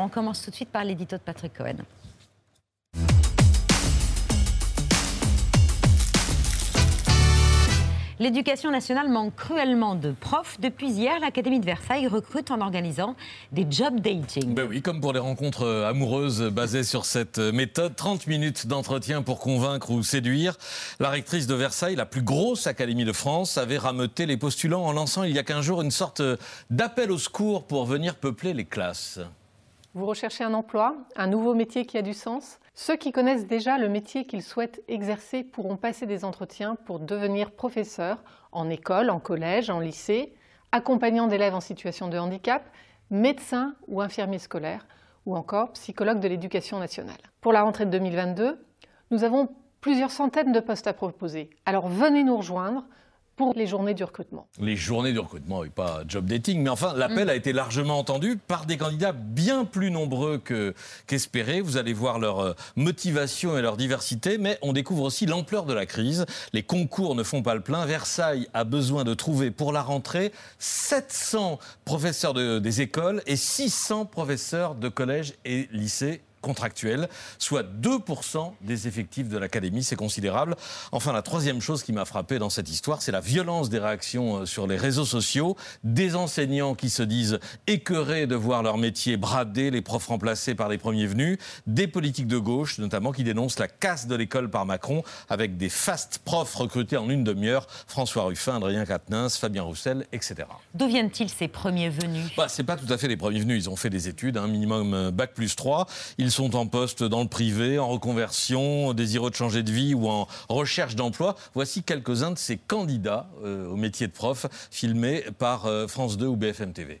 On commence tout de suite par l'édito de Patrick Cohen. L'éducation nationale manque cruellement de profs. Depuis hier, l'Académie de Versailles recrute en organisant des job dating. Ben oui, comme pour les rencontres amoureuses basées sur cette méthode, 30 minutes d'entretien pour convaincre ou séduire. La rectrice de Versailles, la plus grosse académie de France, avait rameuté les postulants en lançant il y a 15 jours une sorte d'appel au secours pour venir peupler les classes. Vous recherchez un emploi, un nouveau métier qui a du sens Ceux qui connaissent déjà le métier qu'ils souhaitent exercer pourront passer des entretiens pour devenir professeurs en école, en collège, en lycée, accompagnant d'élèves en situation de handicap, médecins ou infirmiers scolaires, ou encore psychologues de l'éducation nationale. Pour la rentrée de 2022, nous avons plusieurs centaines de postes à proposer. Alors venez nous rejoindre pour les journées du recrutement. Les journées du recrutement, et pas job dating, mais enfin, l'appel mm. a été largement entendu par des candidats bien plus nombreux qu'espérés. Vous allez voir leur euh, motivation et leur diversité, mais on découvre aussi l'ampleur de la crise. Les concours ne font pas le plein. Versailles a besoin de trouver pour la rentrée 700 professeurs de, des écoles et 600 professeurs de collèges et lycées contractuels, soit 2% des effectifs de l'académie, c'est considérable. Enfin, la troisième chose qui m'a frappé dans cette histoire, c'est la violence des réactions euh, sur les réseaux sociaux, des enseignants qui se disent écœurés de voir leur métier bradé, les profs remplacés par les premiers venus, des politiques de gauche notamment qui dénoncent la casse de l'école par Macron avec des fast profs recrutés en une demi-heure, François Ruffin, Adrien Quatennens, Fabien Roussel, etc. D'où viennent-ils ces premiers venus? Bah, C'est pas tout à fait les premiers venus, ils ont fait des études, un minimum euh, bac plus 3. Ils sont en poste dans le privé, en reconversion, désireux de changer de vie ou en recherche d'emploi. Voici quelques-uns de ces candidats euh, au métier de prof, filmés par euh, France 2 ou BFM TV.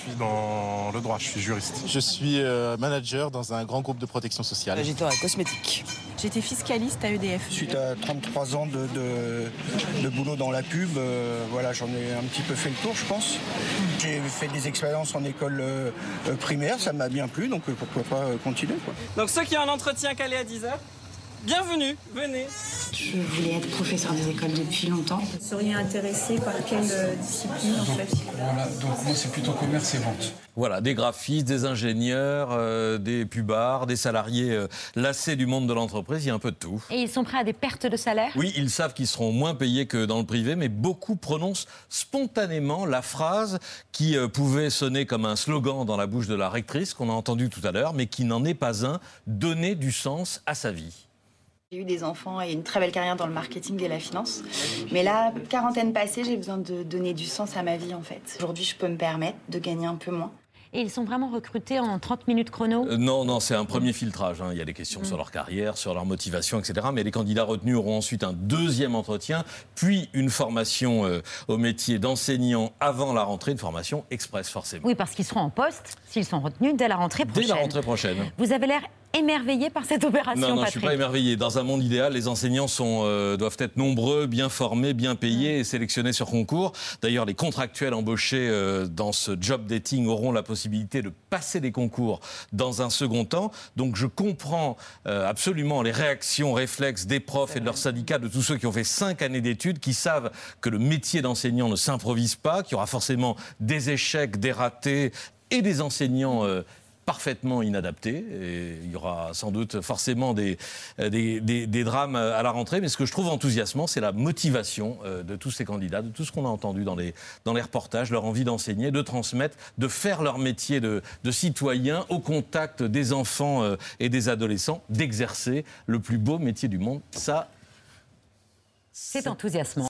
Je suis dans le droit, je suis juriste. Je suis euh, manager dans un grand groupe de protection sociale. J'étais à cosmétique. J'étais fiscaliste à EDF. Suite à 33 ans de, de, boulot dans la pub, euh, voilà, j'en ai un petit peu fait le tour, je pense. J'ai fait des expériences en école euh, primaire, ça m'a bien plu, donc pourquoi pas continuer. Donc ceux qui ont un entretien calé à 10h, bienvenue, venez. Je voulais être professeur des écoles depuis longtemps. Vous seriez intéressé par quelle euh, discipline en fait Voilà, donc moi c'est plutôt commerce et vente. Voilà, des graphistes, des ingénieurs, euh, des pubards, des salariés euh, lassés du monde de l'entreprise, il y a un peu de tout. Et ils sont prêts à des pertes de salaire? Oui, ils savent qu'ils seront moins payés que dans le privé, mais beaucoup prononcent spontanément la phrase qui pouvait sonner comme un slogan dans la bouche de la rectrice qu'on a entendu tout à l'heure, mais qui n'en est pas un, donner du sens à sa vie. J'ai eu des enfants et une très belle carrière dans le marketing et la finance. Mais là, quarantaine passée, j'ai besoin de donner du sens à ma vie en fait. Aujourd'hui, je peux me permettre de gagner un peu moins. Et ils sont vraiment recrutés en 30 minutes chrono? Euh, Non, non, c'est un premier filtrage. Hein. Il y a des questions sur mm. leur carrière, sur leur motivation, etc. Mais les candidats retenus auront ensuite un deuxième entretien, puis une formation euh, au métier d'enseignant avant la rentrée, une formation express forcément. Oui, parce qu'ils seront en poste, s'ils sont retenus, dès la rentrée prochaine. Dès la rentrée prochaine. Vous avez l'air émerveillé par cette opération Non, non je ne suis pas émerveillé. Dans un monde idéal, les enseignants sont, euh, doivent être nombreux, bien formés, bien payés et sélectionnés sur concours. D'ailleurs, les contractuels embauchés euh, dans ce job dating auront la possibilité de passer des concours dans un second temps. Donc je comprends euh, absolument les réactions réflexes des profs et de leurs syndicats, de tous ceux qui ont fait cinq années d'études, qui savent que le métier d'enseignant ne s'improvise pas, qu'il y aura forcément des échecs, des ratés et des enseignants parfaitement inadapté. Il y aura sans doute forcément des, des, des, drames à la rentrée. Mais ce que je trouve enthousiasmant, c'est la motivation euh, de tous ces candidats, de tout ce qu'on a entendu dans les, dans les reportages, leur envie d'enseigner, de transmettre, de faire leur métier de, de citoyen au contact des enfants euh, et des adolescents, d'exercer le plus beau métier du monde. Ça, c'est enthousiasmant.